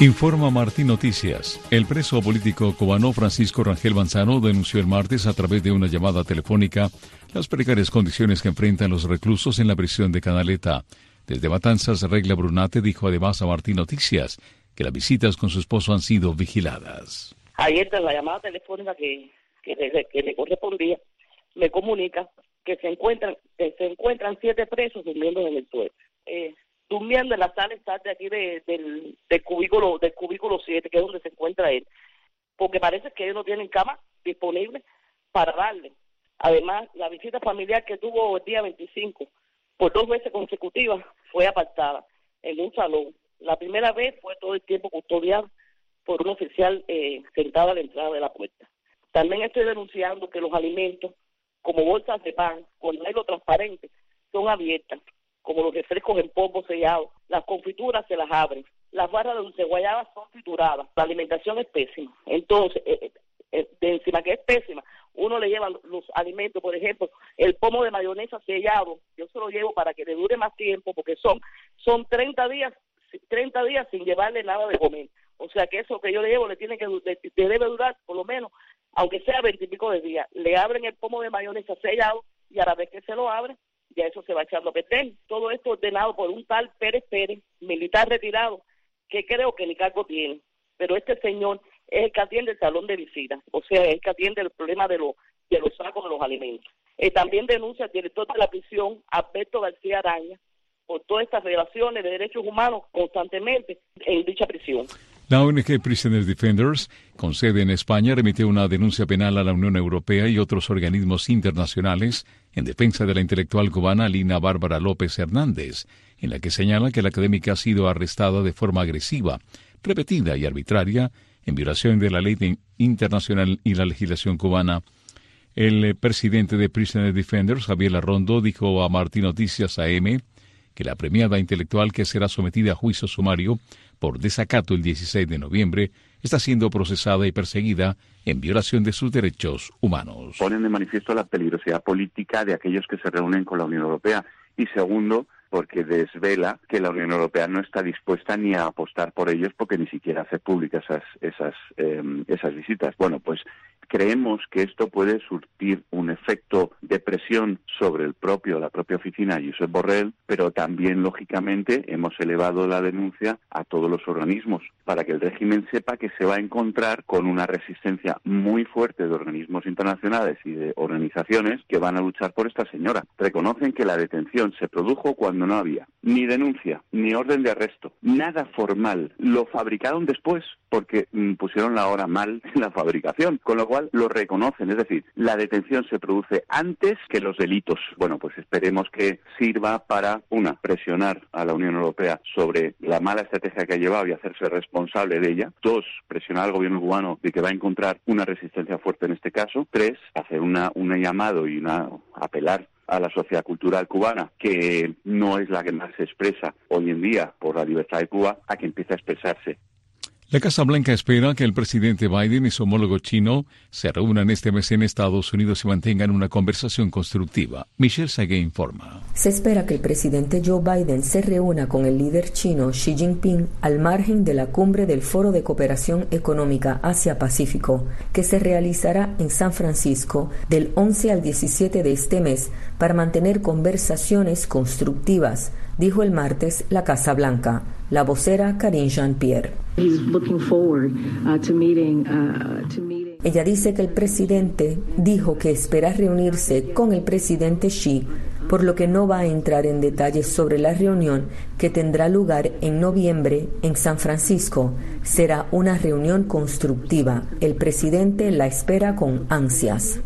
Informa Martín Noticias. El preso político cubano Francisco Rangel Manzano denunció el martes a través de una llamada telefónica las precarias condiciones que enfrentan los reclusos en la prisión de Canaleta. Desde Matanzas, Regla Brunate dijo además a Martín Noticias que las visitas con su esposo han sido vigiladas. Ayer la llamada telefónica que, que, le, correspondía me comunica que se encuentran que se encuentran siete presos durmiendo en el suelo. Eh, durmiendo en la sala de aquí de, del, del cubículo del cubículo 7, que es donde se encuentra él, porque parece que ellos no tienen cama disponible para darle. Además, la visita familiar que tuvo el día 25 por dos veces consecutivas fue apartada en un salón. La primera vez fue todo el tiempo custodiado por un oficial eh, sentado a la entrada de la puerta. También estoy denunciando que los alimentos, como bolsas de pan con negro transparente, son abiertas como los refrescos en polvo sellado, las confituras se las abren, las barras de dulce guayaba son trituradas, la alimentación es pésima. Entonces, eh, eh, eh, de encima que es pésima, uno le lleva los alimentos, por ejemplo, el pomo de mayonesa sellado, yo se lo llevo para que le dure más tiempo, porque son, son 30 días, 30 días sin llevarle nada de comer. O sea que eso que yo le llevo le tiene que debe durar por lo menos, aunque sea veintipico de días. Le abren el pomo de mayonesa sellado y a la vez que se lo abren, ya eso se va echando a perder. Todo esto ordenado por un tal Pérez Pérez, militar retirado, que creo que ni cargo tiene. Pero este señor es el que atiende el salón de visitas, o sea, es el que atiende el problema de, los de los sacos de los alimentos. Eh, también denuncia al director de la prisión, Alberto García Araña, por todas estas relaciones de derechos humanos constantemente en dicha prisión. La ONG Prisoners Defenders, con sede en España, remitió una denuncia penal a la Unión Europea y otros organismos internacionales en defensa de la intelectual cubana Lina Bárbara López Hernández, en la que señala que la académica ha sido arrestada de forma agresiva, repetida y arbitraria, en violación de la ley internacional y la legislación cubana. El eh, presidente de Prisoners Defenders, Javier Arrondo, dijo a Martín Noticias AM que la premiada intelectual que será sometida a juicio sumario por desacato el 16 de noviembre, está siendo procesada y perseguida en violación de sus derechos humanos. Ponen de manifiesto la peligrosidad política de aquellos que se reúnen con la Unión Europea. Y segundo, porque desvela que la Unión Europea no está dispuesta ni a apostar por ellos porque ni siquiera hace públicas esas esas em, esas visitas. Bueno, pues creemos que esto puede surtir un efecto de presión sobre el propio la propia oficina Josep Borrell, pero también lógicamente hemos elevado la denuncia a todos los organismos para que el régimen sepa que se va a encontrar con una resistencia muy fuerte de organismos internacionales y de organizaciones que van a luchar por esta señora. Reconocen que la detención se produjo cuando no había ni denuncia, ni orden de arresto, nada formal. Lo fabricaron después porque mm, pusieron la hora mal en la fabricación, con lo cual lo reconocen. Es decir, la detención se produce antes que los delitos. Bueno, pues esperemos que sirva para, una, presionar a la Unión Europea sobre la mala estrategia que ha llevado y hacerse responsable de ella. Dos, presionar al gobierno cubano de que va a encontrar una resistencia fuerte en este caso. Tres, hacer una, un llamado y una apelar a la sociedad cultural cubana, que no es la que más se expresa hoy en día por la libertad de Cuba, a que empiece a expresarse la Casa Blanca espera que el presidente Biden y su homólogo chino se reúnan este mes en Estados Unidos y mantengan una conversación constructiva. Michelle Sague informa. Se espera que el presidente Joe Biden se reúna con el líder chino Xi Jinping al margen de la cumbre del Foro de Cooperación Económica Asia-Pacífico, que se realizará en San Francisco del 11 al 17 de este mes para mantener conversaciones constructivas, dijo el martes la Casa Blanca, la vocera Karine Jean-Pierre. Uh, uh, Ella dice que el presidente dijo que espera reunirse con el presidente Xi, por lo que no va a entrar en detalles sobre la reunión que tendrá lugar en noviembre en San Francisco. Será una reunión constructiva. El presidente la espera con ansias.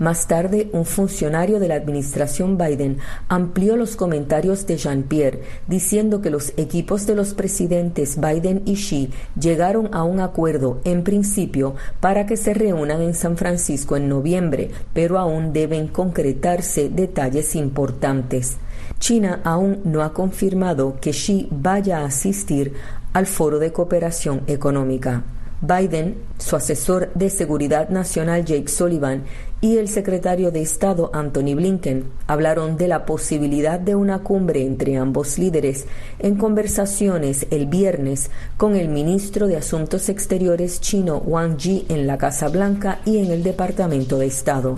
Más tarde, un funcionario de la administración Biden amplió los comentarios de Jean-Pierre, diciendo que los equipos de los presidentes Biden y Xi llegaron a un acuerdo en principio para que se reúnan en San Francisco en noviembre, pero aún deben concretarse detalles importantes. China aún no ha confirmado que Xi vaya a asistir al Foro de Cooperación Económica. Biden, su asesor de Seguridad Nacional Jake Sullivan y el secretario de Estado Anthony Blinken hablaron de la posibilidad de una cumbre entre ambos líderes en conversaciones el viernes con el ministro de Asuntos Exteriores chino Wang Yi en la Casa Blanca y en el Departamento de Estado.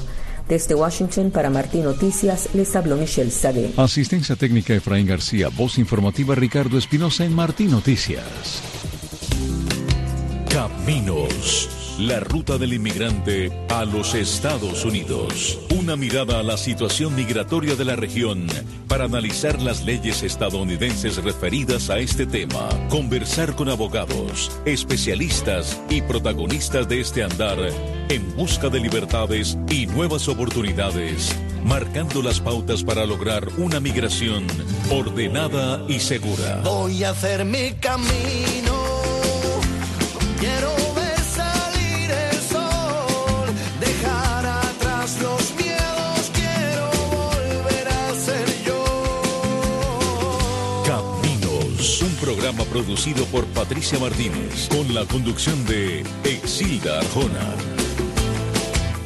Desde Washington para Martín Noticias les habló Michelle Sagué. Asistencia técnica Efraín García, voz informativa Ricardo Espinosa en Martín Noticias. Caminos. La ruta del inmigrante a los Estados Unidos. Una mirada a la situación migratoria de la región para analizar las leyes estadounidenses referidas a este tema. Conversar con abogados, especialistas y protagonistas de este andar en busca de libertades y nuevas oportunidades, marcando las pautas para lograr una migración ordenada y segura. Voy a hacer mi camino. Producido por Patricia Martínez, con la conducción de Exilda Arjona.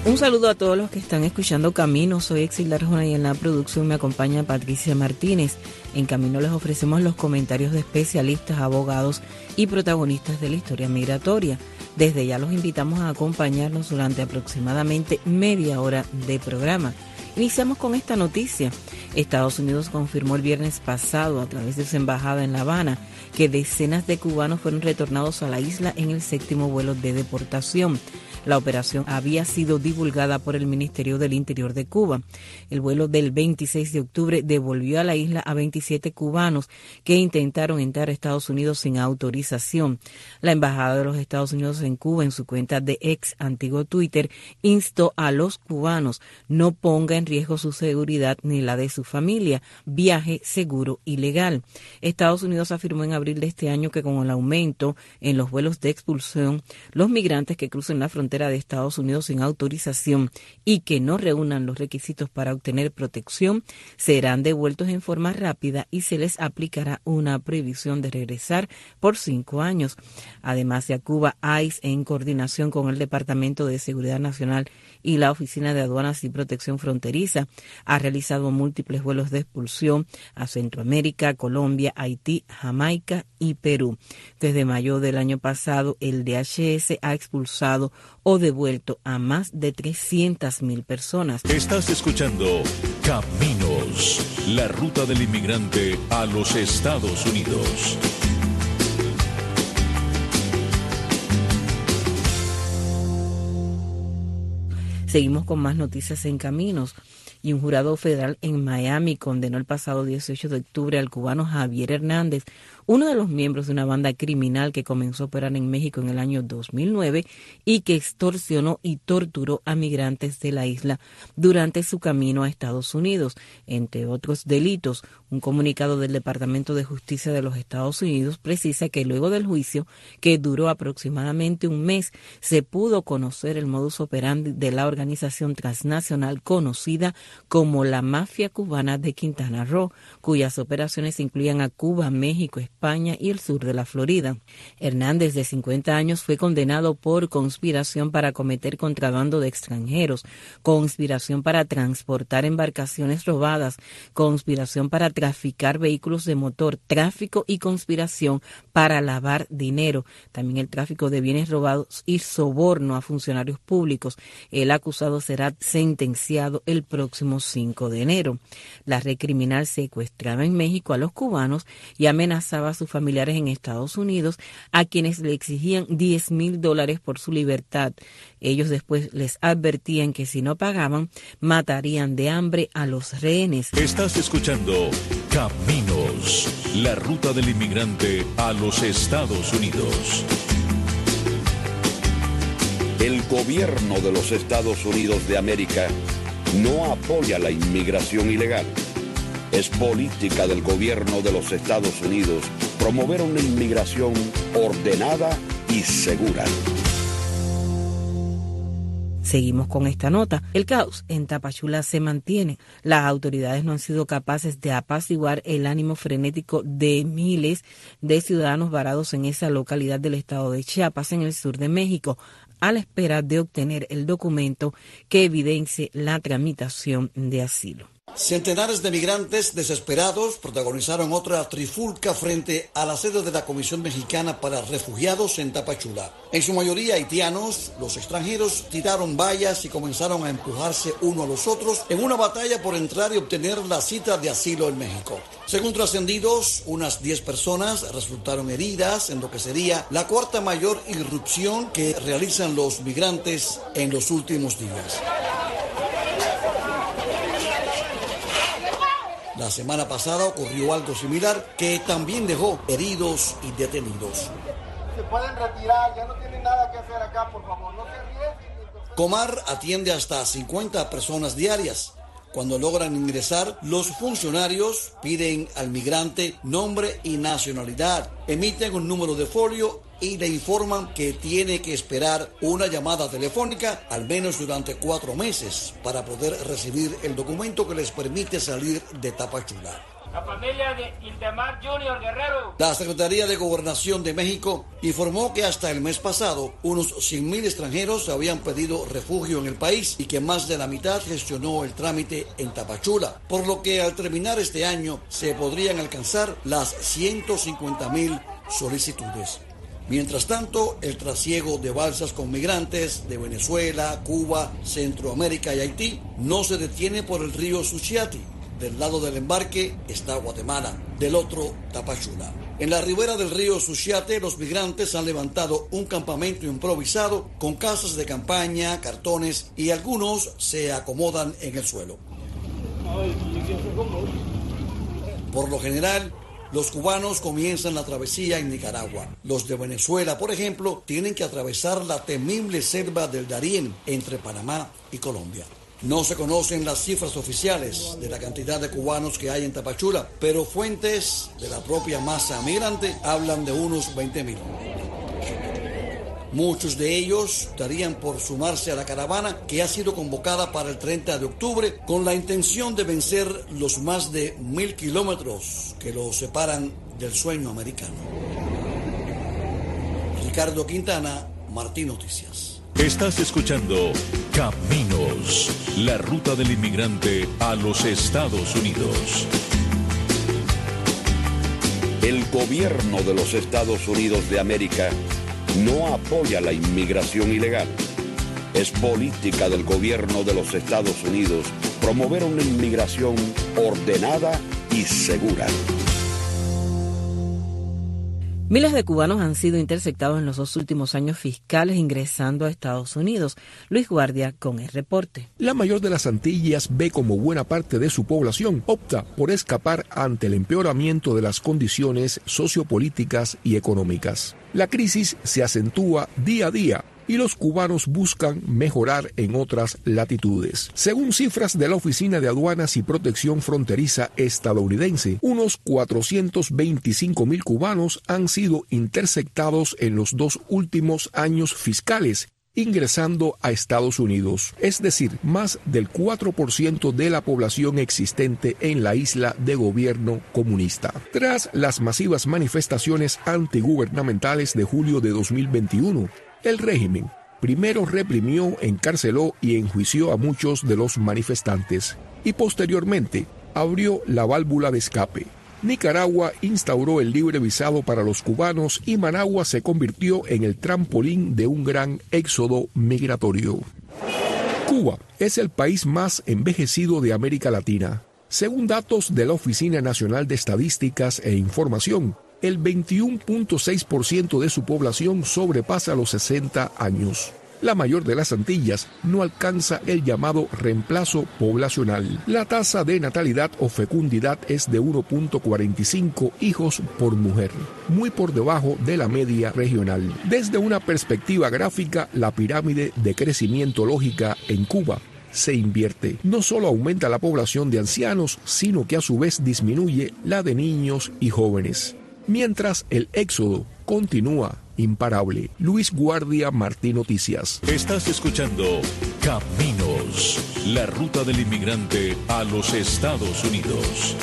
Un saludo a todos los que están escuchando Camino. Soy Exilda Arjona y en la producción me acompaña Patricia Martínez. En Camino les ofrecemos los comentarios de especialistas, abogados y protagonistas de la historia migratoria. Desde ya los invitamos a acompañarnos durante aproximadamente media hora de programa. Iniciamos con esta noticia. Estados Unidos confirmó el viernes pasado a través de su embajada en La Habana que decenas de cubanos fueron retornados a la isla en el séptimo vuelo de deportación. La operación había sido divulgada por el Ministerio del Interior de Cuba. El vuelo del 26 de octubre devolvió a la isla a 27 cubanos que intentaron entrar a Estados Unidos sin autorización. La Embajada de los Estados Unidos en Cuba, en su cuenta de ex antiguo Twitter, instó a los cubanos no ponga en riesgo su seguridad ni la de su familia. Viaje seguro y legal. Estados Unidos afirmó en abril de este año que con el aumento en los vuelos de expulsión, los migrantes que crucen la frontera de Estados Unidos sin autorización y que no reúnan los requisitos para obtener protección serán devueltos en forma rápida y se les aplicará una prohibición de regresar por cinco años. Además de Cuba, ICE, en coordinación con el Departamento de Seguridad Nacional y la Oficina de Aduanas y Protección Fronteriza, ha realizado múltiples vuelos de expulsión a Centroamérica, Colombia, Haití, Jamaica y Perú. Desde mayo del año pasado, el DHS ha expulsado o devuelto a más de 300.000 personas. Estás escuchando Caminos, la ruta del inmigrante a los Estados Unidos. Seguimos con más noticias en Caminos y un jurado federal en Miami condenó el pasado 18 de octubre al cubano Javier Hernández, uno de los miembros de una banda criminal que comenzó a operar en México en el año 2009 y que extorsionó y torturó a migrantes de la isla durante su camino a Estados Unidos, entre otros delitos. Un comunicado del Departamento de Justicia de los Estados Unidos precisa que luego del juicio, que duró aproximadamente un mes, se pudo conocer el modus operandi de la organización transnacional conocida como la Mafia Cubana de Quintana Roo, cuyas operaciones incluían a Cuba, México, España y el sur de la Florida. Hernández, de 50 años, fue condenado por conspiración para cometer contrabando de extranjeros, conspiración para transportar embarcaciones robadas, conspiración para traficar vehículos de motor, tráfico y conspiración para lavar dinero, también el tráfico de bienes robados y soborno a funcionarios públicos. El acusado será sentenciado el próximo 5 de enero. La red criminal secuestraba en México a los cubanos y amenazaba a sus familiares en Estados Unidos, a quienes le exigían 10 mil dólares por su libertad. Ellos después les advertían que si no pagaban, matarían de hambre a los rehenes. Estás escuchando Caminos, la ruta del inmigrante a los Estados Unidos. El gobierno de los Estados Unidos de América no apoya la inmigración ilegal. Es política del gobierno de los Estados Unidos promover una inmigración ordenada y segura. Seguimos con esta nota. El caos en Tapachula se mantiene. Las autoridades no han sido capaces de apaciguar el ánimo frenético de miles de ciudadanos varados en esa localidad del estado de Chiapas, en el sur de México, a la espera de obtener el documento que evidencie la tramitación de asilo. Centenares de migrantes desesperados protagonizaron otra trifulca frente a la sede de la Comisión Mexicana para Refugiados en Tapachula. En su mayoría haitianos, los extranjeros tiraron vallas y comenzaron a empujarse uno a los otros en una batalla por entrar y obtener la cita de asilo en México. Según trascendidos, unas 10 personas resultaron heridas en lo que sería la cuarta mayor irrupción que realizan los migrantes en los últimos días. La semana pasada ocurrió algo similar que también dejó heridos y detenidos. Se pueden retirar, ya no tienen nada que hacer acá, por favor, no se. Comar atiende hasta 50 personas diarias. Cuando logran ingresar, los funcionarios piden al migrante nombre y nacionalidad, emiten un número de folio y le informan que tiene que esperar una llamada telefónica al menos durante cuatro meses para poder recibir el documento que les permite salir de Tapachula. La familia de Intemar Junior Guerrero. La Secretaría de Gobernación de México informó que hasta el mes pasado unos 100.000 extranjeros habían pedido refugio en el país y que más de la mitad gestionó el trámite en Tapachula, por lo que al terminar este año se podrían alcanzar las 150.000 solicitudes. Mientras tanto, el trasiego de balsas con migrantes de Venezuela, Cuba, Centroamérica y Haití no se detiene por el río Suchiati. Del lado del embarque está Guatemala, del otro Tapachula. En la ribera del río Suchiate, los migrantes han levantado un campamento improvisado con casas de campaña, cartones y algunos se acomodan en el suelo. Por lo general, los cubanos comienzan la travesía en Nicaragua. Los de Venezuela, por ejemplo, tienen que atravesar la temible selva del Darién entre Panamá y Colombia. No se conocen las cifras oficiales de la cantidad de cubanos que hay en Tapachula, pero fuentes de la propia masa migrante hablan de unos 20.000. Muchos de ellos darían por sumarse a la caravana que ha sido convocada para el 30 de octubre con la intención de vencer los más de mil kilómetros que los separan del sueño americano. Ricardo Quintana, Martín Noticias. Estás escuchando Caminos, la ruta del inmigrante a los Estados Unidos. El gobierno de los Estados Unidos de América no apoya la inmigración ilegal. Es política del gobierno de los Estados Unidos promover una inmigración ordenada y segura. Miles de cubanos han sido interceptados en los dos últimos años fiscales ingresando a Estados Unidos. Luis Guardia con el reporte. La mayor de las Antillas ve como buena parte de su población opta por escapar ante el empeoramiento de las condiciones sociopolíticas y económicas. La crisis se acentúa día a día y los cubanos buscan mejorar en otras latitudes. Según cifras de la Oficina de Aduanas y Protección Fronteriza estadounidense, unos 425 mil cubanos han sido interceptados en los dos últimos años fiscales ingresando a Estados Unidos, es decir, más del 4% de la población existente en la isla de gobierno comunista. Tras las masivas manifestaciones antigubernamentales de julio de 2021, el régimen primero reprimió, encarceló y enjuició a muchos de los manifestantes y posteriormente abrió la válvula de escape. Nicaragua instauró el libre visado para los cubanos y Managua se convirtió en el trampolín de un gran éxodo migratorio. Cuba es el país más envejecido de América Latina. Según datos de la Oficina Nacional de Estadísticas e Información, el 21.6% de su población sobrepasa los 60 años. La mayor de las Antillas no alcanza el llamado reemplazo poblacional. La tasa de natalidad o fecundidad es de 1.45 hijos por mujer, muy por debajo de la media regional. Desde una perspectiva gráfica, la pirámide de crecimiento lógica en Cuba se invierte. No solo aumenta la población de ancianos, sino que a su vez disminuye la de niños y jóvenes. Mientras el éxodo continúa imparable. Luis Guardia Martín Noticias. Estás escuchando Caminos, la ruta del inmigrante a los Estados Unidos.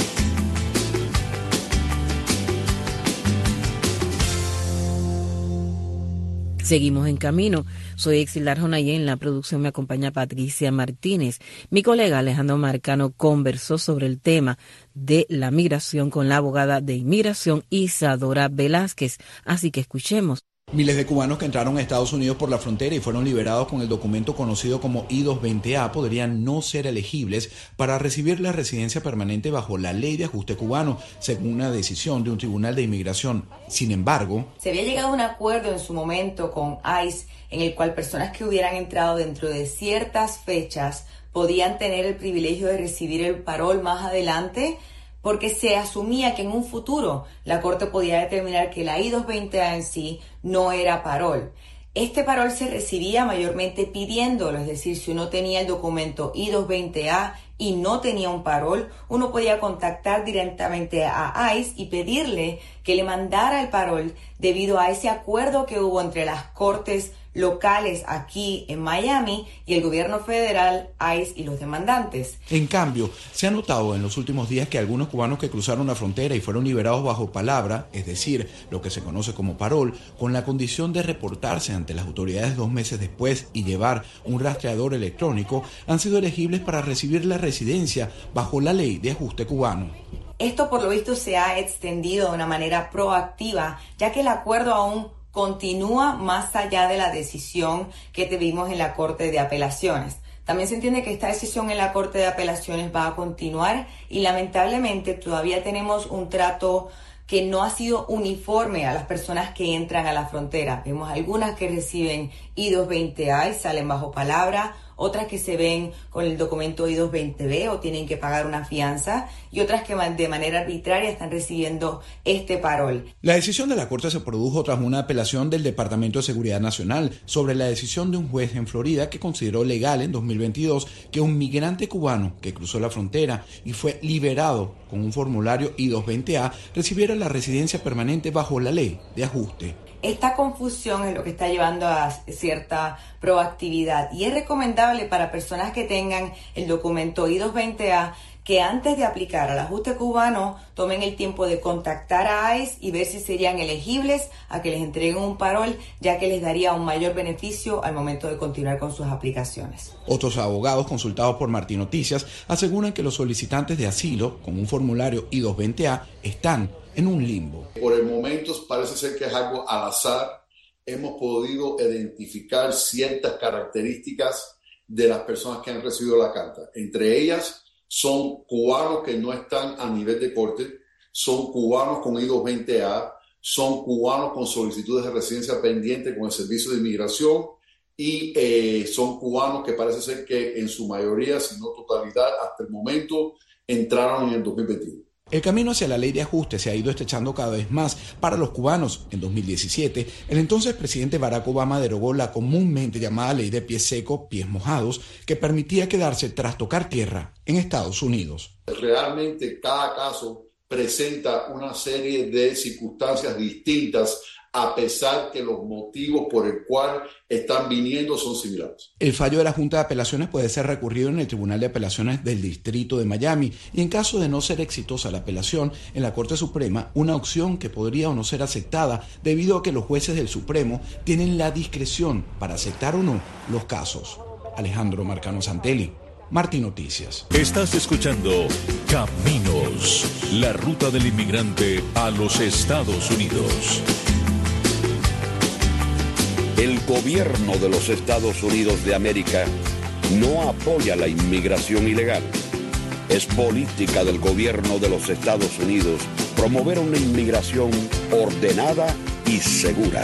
Seguimos en camino. Soy Exilar y en la producción me acompaña Patricia Martínez. Mi colega Alejandro Marcano conversó sobre el tema de la migración con la abogada de inmigración Isadora Velázquez. Así que escuchemos. Miles de cubanos que entraron a Estados Unidos por la frontera y fueron liberados con el documento conocido como I-220A podrían no ser elegibles para recibir la residencia permanente bajo la ley de ajuste cubano, según una decisión de un tribunal de inmigración. Sin embargo, se había llegado a un acuerdo en su momento con ICE en el cual personas que hubieran entrado dentro de ciertas fechas podían tener el privilegio de recibir el parol más adelante porque se asumía que en un futuro la Corte podía determinar que la I-220A en sí no era parol. Este parol se recibía mayormente pidiéndolo, es decir, si uno tenía el documento I-220A y no tenía un parol, uno podía contactar directamente a ICE y pedirle que le mandara el parol debido a ese acuerdo que hubo entre las cortes locales aquí en Miami y el gobierno federal, ICE y los demandantes. En cambio, se ha notado en los últimos días que algunos cubanos que cruzaron la frontera y fueron liberados bajo palabra, es decir, lo que se conoce como parol, con la condición de reportarse ante las autoridades dos meses después y llevar un rastreador electrónico, han sido elegibles para recibir la residencia bajo la ley de ajuste cubano. Esto por lo visto se ha extendido de una manera proactiva, ya que el acuerdo aún continúa más allá de la decisión que tuvimos en la Corte de Apelaciones. También se entiende que esta decisión en la Corte de Apelaciones va a continuar y lamentablemente todavía tenemos un trato que no ha sido uniforme a las personas que entran a la frontera. Vemos algunas que reciben I-220A y salen bajo palabra, otras que se ven con el documento I-220B o tienen que pagar una fianza y otras que de manera arbitraria están recibiendo este parol. La decisión de la Corte se produjo tras una apelación del Departamento de Seguridad Nacional sobre la decisión de un juez en Florida que consideró legal en 2022 que un migrante cubano que cruzó la frontera y fue liberado con un formulario I-220A recibiera la residencia permanente bajo la ley de ajuste. Esta confusión es lo que está llevando a cierta proactividad y es recomendable para personas que tengan el documento I-220A que antes de aplicar al ajuste cubano tomen el tiempo de contactar a ICE y ver si serían elegibles a que les entreguen un parol, ya que les daría un mayor beneficio al momento de continuar con sus aplicaciones. Otros abogados consultados por Martín Noticias aseguran que los solicitantes de asilo con un formulario I-220A están en un limbo. Por el momento parece ser que es algo al azar. Hemos podido identificar ciertas características de las personas que han recibido la carta. Entre ellas son cubanos que no están a nivel de corte, son cubanos con I-220A, son cubanos con solicitudes de residencia pendiente con el Servicio de Inmigración y eh, son cubanos que parece ser que en su mayoría, si no totalidad, hasta el momento entraron en el 2021. El camino hacia la ley de ajuste se ha ido estrechando cada vez más para los cubanos. En 2017, el entonces presidente Barack Obama derogó la comúnmente llamada ley de pies secos, pies mojados, que permitía quedarse tras tocar tierra en Estados Unidos. Realmente cada caso presenta una serie de circunstancias distintas a pesar que los motivos por el cual están viniendo son similares. El fallo de la Junta de Apelaciones puede ser recurrido en el Tribunal de Apelaciones del Distrito de Miami y en caso de no ser exitosa la apelación en la Corte Suprema, una opción que podría o no ser aceptada debido a que los jueces del Supremo tienen la discreción para aceptar o no los casos. Alejandro Marcano Santelli. Martín Noticias. Estás escuchando Caminos, la ruta del inmigrante a los Estados Unidos. El gobierno de los Estados Unidos de América no apoya la inmigración ilegal. Es política del gobierno de los Estados Unidos promover una inmigración ordenada y segura.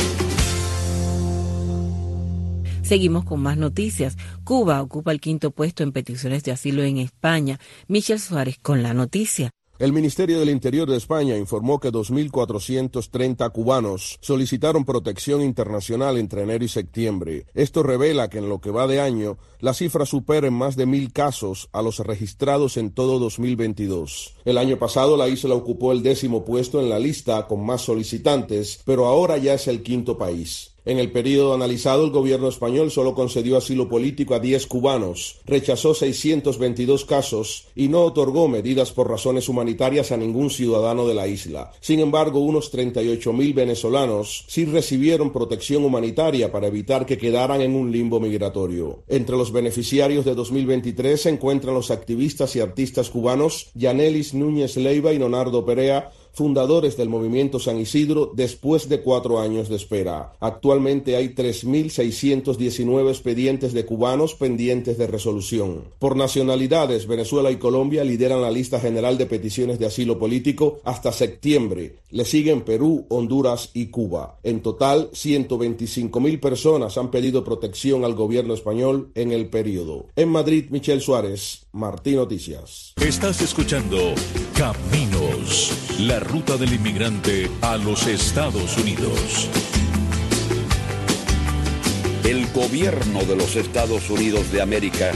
Seguimos con más noticias. Cuba ocupa el quinto puesto en peticiones de asilo en España. Michelle Suárez con la noticia. El Ministerio del Interior de España informó que 2.430 cubanos solicitaron protección internacional entre enero y septiembre. Esto revela que en lo que va de año, la cifra supera en más de mil casos a los registrados en todo 2022. El año pasado la isla ocupó el décimo puesto en la lista con más solicitantes, pero ahora ya es el quinto país. En el periodo analizado, el gobierno español solo concedió asilo político a 10 cubanos, rechazó 622 casos y no otorgó medidas por razones humanitarias a ningún ciudadano de la isla. Sin embargo, unos 38.000 venezolanos sí recibieron protección humanitaria para evitar que quedaran en un limbo migratorio. Entre los beneficiarios de 2023 se encuentran los activistas y artistas cubanos Yanelis Núñez Leiva y Leonardo Perea, fundadores del movimiento San Isidro después de cuatro años de espera. Actualmente hay 3.619 expedientes de cubanos pendientes de resolución. Por nacionalidades, Venezuela y Colombia lideran la lista general de peticiones de asilo político hasta septiembre. Le siguen Perú, Honduras y Cuba. En total, 125.000 personas han pedido protección al gobierno español en el periodo. En Madrid, Michel Suárez, Martín Noticias. Estás escuchando La ruta del inmigrante a los Estados Unidos. El gobierno de los Estados Unidos de América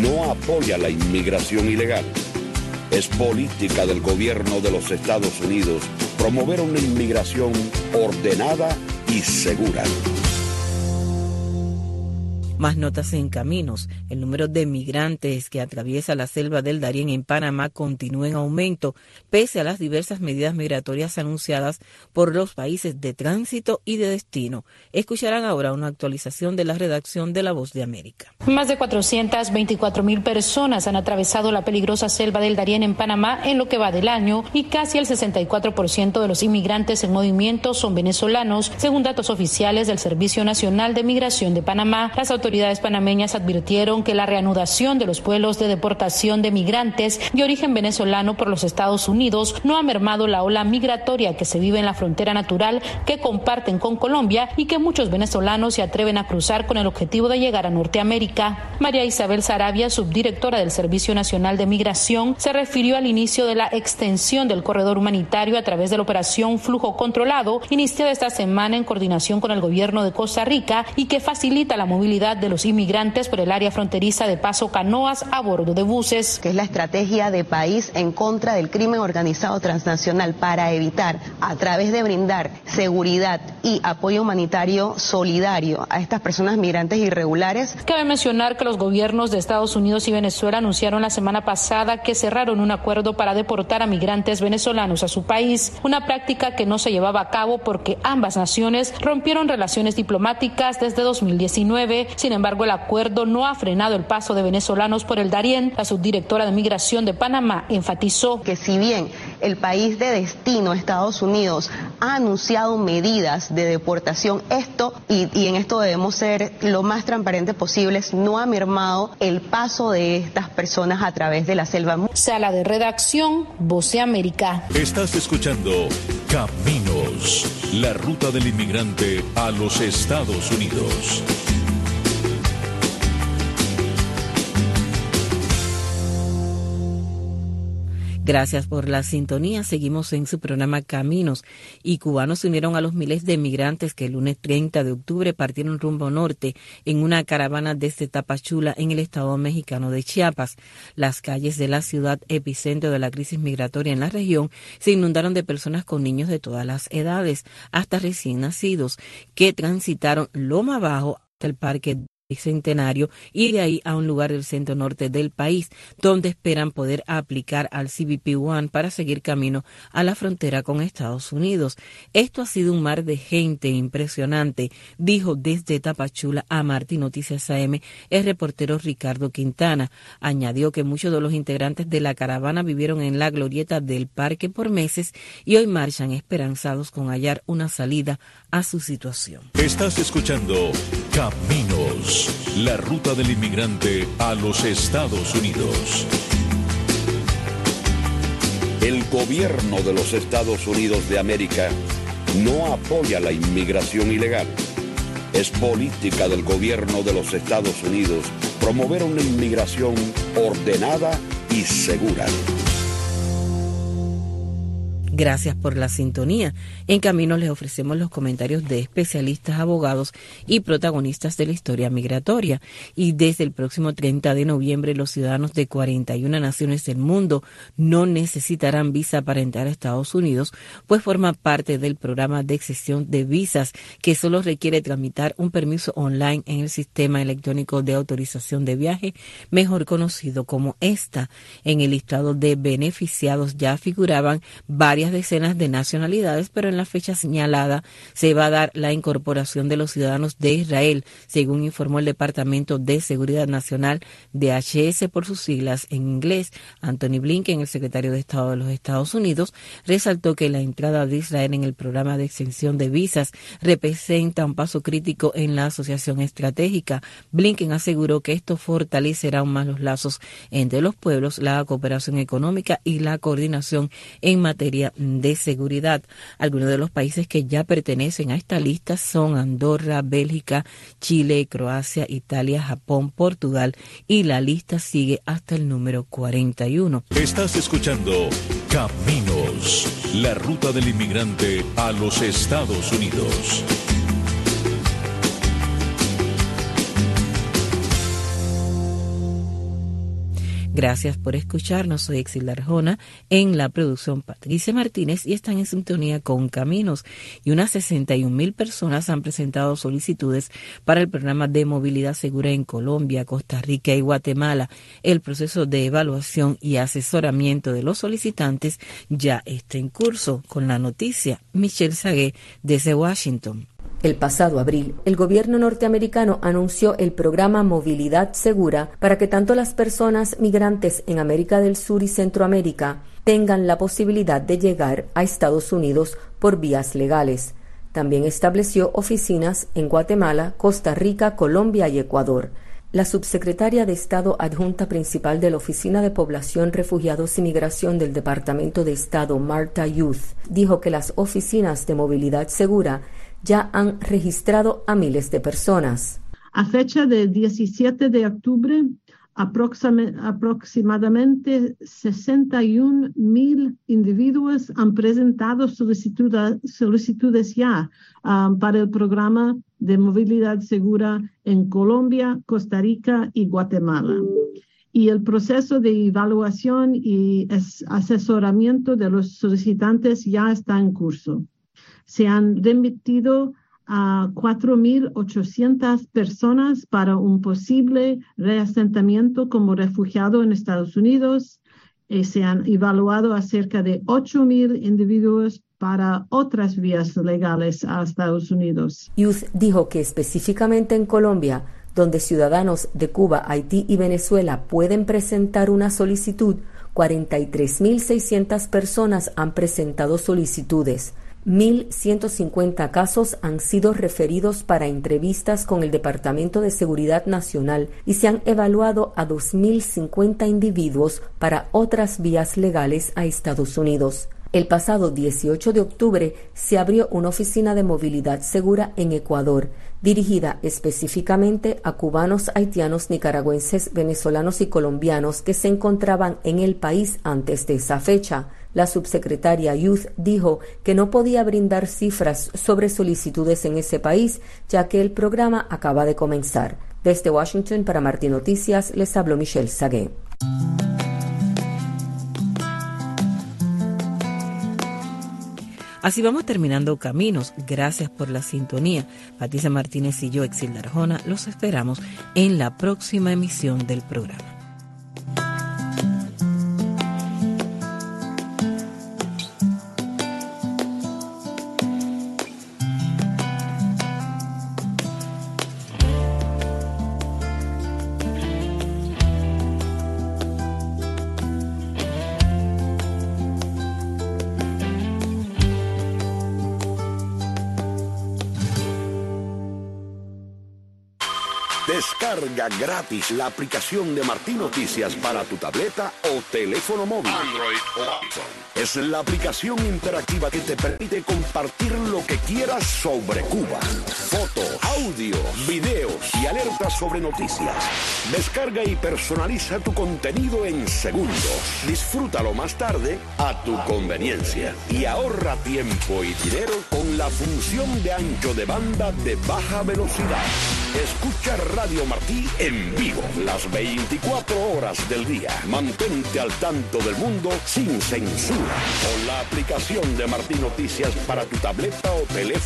no apoya la inmigración ilegal. Es política del gobierno de los Estados Unidos promover una inmigración ordenada y segura. Más notas en caminos. El número de migrantes que atraviesa la selva del Darién en Panamá continúa en aumento, pese a las diversas medidas migratorias anunciadas por los países de tránsito y de destino. Escucharán ahora una actualización de la redacción de La Voz de América. Más de 424 mil personas han atravesado la peligrosa selva del Darién en Panamá en lo que va del año y casi el 64% de los inmigrantes en movimiento son venezolanos, según datos oficiales del Servicio Nacional de Migración de Panamá. Las autoridades panameñas advirtieron que la reanudación de los vuelos de deportación de migrantes de origen venezolano por los Estados Unidos no ha mermado la ola migratoria que se vive en la frontera natural que comparten con Colombia y que muchos venezolanos se atreven a cruzar con el objetivo de llegar a Norteamérica. María Isabel Sarabia, subdirectora del Servicio Nacional de Migración, se refirió al inicio de la extensión del corredor humanitario a través de la operación Flujo Controlado, iniciada esta semana en coordinación con el gobierno de Costa Rica y que facilita la movilidad de los inmigrantes por el área fronteriza de Paso Canoas a bordo de buses. Que es la estrategia de país en contra del crimen organizado transnacional para evitar, a través de brindar seguridad y apoyo humanitario solidario a estas personas migrantes irregulares. Cabe mencionar que los gobiernos de Estados Unidos y Venezuela anunciaron la semana pasada que cerraron un acuerdo para deportar a migrantes venezolanos a su país, una práctica que no se llevaba a cabo porque ambas naciones rompieron relaciones diplomáticas desde 2019. Sin embargo, el acuerdo no ha frenado el paso de venezolanos por el Darién. La subdirectora de Migración de Panamá enfatizó que si bien el país de destino, Estados Unidos, ha anunciado medidas de deportación, esto, y, y en esto debemos ser lo más transparentes posibles, no ha mermado el paso de estas personas a través de la selva. Sala de redacción, Voce América. Estás escuchando Caminos, la ruta del inmigrante a los Estados Unidos. Gracias por la sintonía. Seguimos en su programa Caminos y cubanos se unieron a los miles de migrantes que el lunes 30 de octubre partieron rumbo norte en una caravana desde Tapachula en el estado mexicano de Chiapas. Las calles de la ciudad epicentro de la crisis migratoria en la región se inundaron de personas con niños de todas las edades, hasta recién nacidos, que transitaron Loma Abajo hasta el parque Centenario y de ahí a un lugar del centro norte del país, donde esperan poder aplicar al CBP One para seguir camino a la frontera con Estados Unidos. Esto ha sido un mar de gente impresionante, dijo desde Tapachula a Martín Noticias AM el reportero Ricardo Quintana. Añadió que muchos de los integrantes de la caravana vivieron en la glorieta del parque por meses y hoy marchan esperanzados con hallar una salida a su situación. Estás escuchando Caminos, la ruta del inmigrante a los Estados Unidos. El gobierno de los Estados Unidos de América no apoya la inmigración ilegal. Es política del gobierno de los Estados Unidos promover una inmigración ordenada y segura. Gracias por la sintonía. En camino les ofrecemos los comentarios de especialistas, abogados y protagonistas de la historia migratoria. Y desde el próximo 30 de noviembre, los ciudadanos de 41 naciones del mundo no necesitarán visa para entrar a Estados Unidos, pues forma parte del programa de excesión de visas, que solo requiere tramitar un permiso online en el sistema electrónico de autorización de viaje, mejor conocido como ESTA. En el listado de beneficiados ya figuraban varias decenas de nacionalidades, pero en la fecha señalada se va a dar la incorporación de los ciudadanos de Israel, según informó el Departamento de Seguridad Nacional de HS por sus siglas en inglés. Anthony Blinken, el secretario de Estado de los Estados Unidos, resaltó que la entrada de Israel en el programa de extensión de visas representa un paso crítico en la asociación estratégica. Blinken aseguró que esto fortalecerá aún más los lazos entre los pueblos, la cooperación económica y la coordinación en materia de seguridad. Algunos de los países que ya pertenecen a esta lista son Andorra, Bélgica, Chile, Croacia, Italia, Japón, Portugal y la lista sigue hasta el número 41. Estás escuchando Caminos, la ruta del inmigrante a los Estados Unidos. Gracias por escucharnos. Soy Exilda Arjona en la producción Patricia Martínez y están en sintonía con Caminos. Y unas 61 mil personas han presentado solicitudes para el programa de movilidad segura en Colombia, Costa Rica y Guatemala. El proceso de evaluación y asesoramiento de los solicitantes ya está en curso. Con la noticia, Michelle Sagué desde Washington. El pasado abril, el gobierno norteamericano anunció el programa Movilidad Segura para que tanto las personas migrantes en América del Sur y Centroamérica tengan la posibilidad de llegar a Estados Unidos por vías legales. También estableció oficinas en Guatemala, Costa Rica, Colombia y Ecuador. La subsecretaria de Estado adjunta principal de la Oficina de Población, Refugiados y Migración del Departamento de Estado, Marta Youth, dijo que las oficinas de movilidad segura ya han registrado a miles de personas. A fecha del 17 de octubre, aproximadamente 61 mil individuos han presentado solicitudes ya um, para el programa de movilidad segura en Colombia, Costa Rica y Guatemala. Y el proceso de evaluación y asesoramiento de los solicitantes ya está en curso se han remitido a 4.800 personas para un posible reasentamiento como refugiado en Estados Unidos. Y se han evaluado a cerca de 8.000 individuos para otras vías legales a Estados Unidos. Youth dijo que específicamente en Colombia, donde ciudadanos de Cuba, Haití y Venezuela pueden presentar una solicitud, 43.600 personas han presentado solicitudes. 1.150 casos han sido referidos para entrevistas con el Departamento de Seguridad Nacional y se han evaluado a 2.050 individuos para otras vías legales a Estados Unidos. El pasado 18 de octubre se abrió una oficina de movilidad segura en Ecuador, dirigida específicamente a cubanos, haitianos, nicaragüenses, venezolanos y colombianos que se encontraban en el país antes de esa fecha. La subsecretaria Youth dijo que no podía brindar cifras sobre solicitudes en ese país, ya que el programa acaba de comenzar. Desde Washington para Martín Noticias les habló Michelle Sagué. Así vamos terminando caminos. Gracias por la sintonía. Patricia Martínez y yo, Exilda Arjona, los esperamos en la próxima emisión del programa. Descarga gratis la aplicación de Martín Noticias para tu tableta o teléfono móvil. Android o iPhone. Es la aplicación interactiva que te permite compartir lo que quieras sobre Cuba. Fotos, audio, videos y alertas sobre noticias. Descarga y personaliza tu contenido en segundos. Disfrútalo más tarde a tu conveniencia y ahorra tiempo y dinero con la función de ancho de banda de baja velocidad. Escucha Radio Martí en vivo las 24 horas del día. Mantente al tanto del mundo sin censura con la aplicación de Martí Noticias para tu tableta o teléfono